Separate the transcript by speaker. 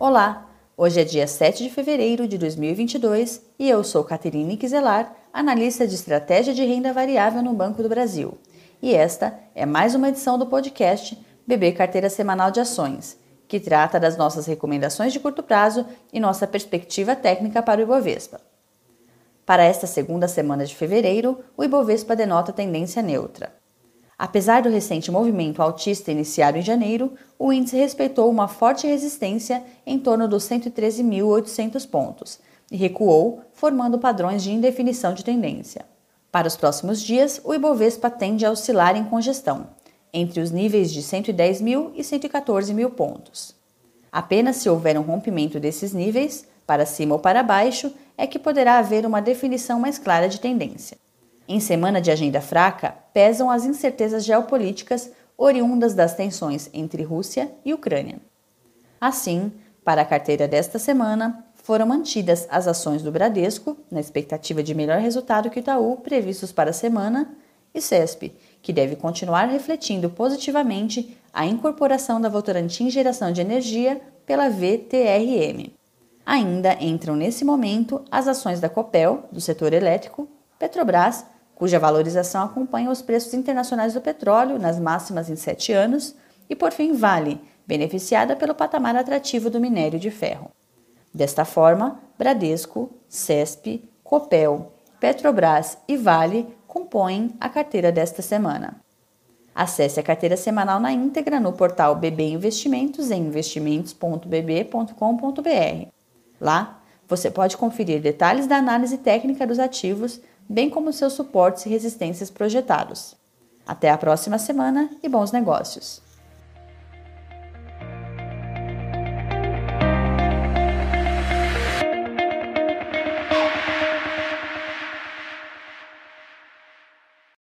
Speaker 1: Olá, hoje é dia 7 de fevereiro de 2022 e eu sou Caterine Quiselar, analista de estratégia de renda variável no Banco do Brasil. E esta é mais uma edição do podcast BB Carteira Semanal de Ações, que trata das nossas recomendações de curto prazo e nossa perspectiva técnica para o Ibovespa. Para esta segunda semana de fevereiro, o Ibovespa denota tendência neutra. Apesar do recente movimento altista iniciado em janeiro, o índice respeitou uma forte resistência em torno dos 113.800 pontos e recuou, formando padrões de indefinição de tendência. Para os próximos dias, o Ibovespa tende a oscilar em congestão, entre os níveis de 110 mil e 114 mil pontos. Apenas se houver um rompimento desses níveis, para cima ou para baixo, é que poderá haver uma definição mais clara de tendência. Em semana de agenda fraca, pesam as incertezas geopolíticas oriundas das tensões entre Rússia e Ucrânia. Assim, para a carteira desta semana, foram mantidas as ações do Bradesco, na expectativa de melhor resultado que o Itaú previstos para a semana, e CESP, que deve continuar refletindo positivamente a incorporação da Votorantim Geração de Energia pela VTRM. Ainda entram nesse momento as ações da Copel, do setor elétrico, Petrobras, cuja valorização acompanha os preços internacionais do petróleo nas máximas em sete anos, e por fim Vale, beneficiada pelo patamar atrativo do minério de ferro. Desta forma, Bradesco, CESP, Copel, Petrobras e Vale compõem a carteira desta semana. Acesse a carteira semanal na íntegra no portal BB Investimentos em investimentos.bb.com.br. Lá, você pode conferir detalhes da análise técnica dos ativos bem como seus suportes e resistências projetados. Até a próxima semana e bons negócios!